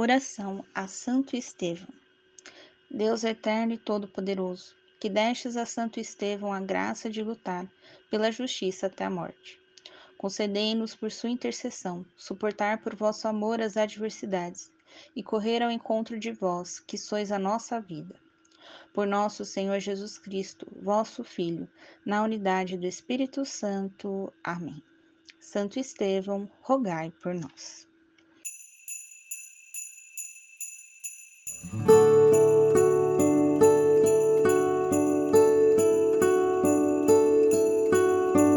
Oração a Santo Estevão. Deus eterno e todo-poderoso, que destes a Santo Estevão a graça de lutar pela justiça até a morte. Concedei-nos por sua intercessão suportar por vosso amor as adversidades e correr ao encontro de vós, que sois a nossa vida. Por nosso Senhor Jesus Cristo, vosso Filho, na unidade do Espírito Santo. Amém. Santo Estevão, rogai por nós.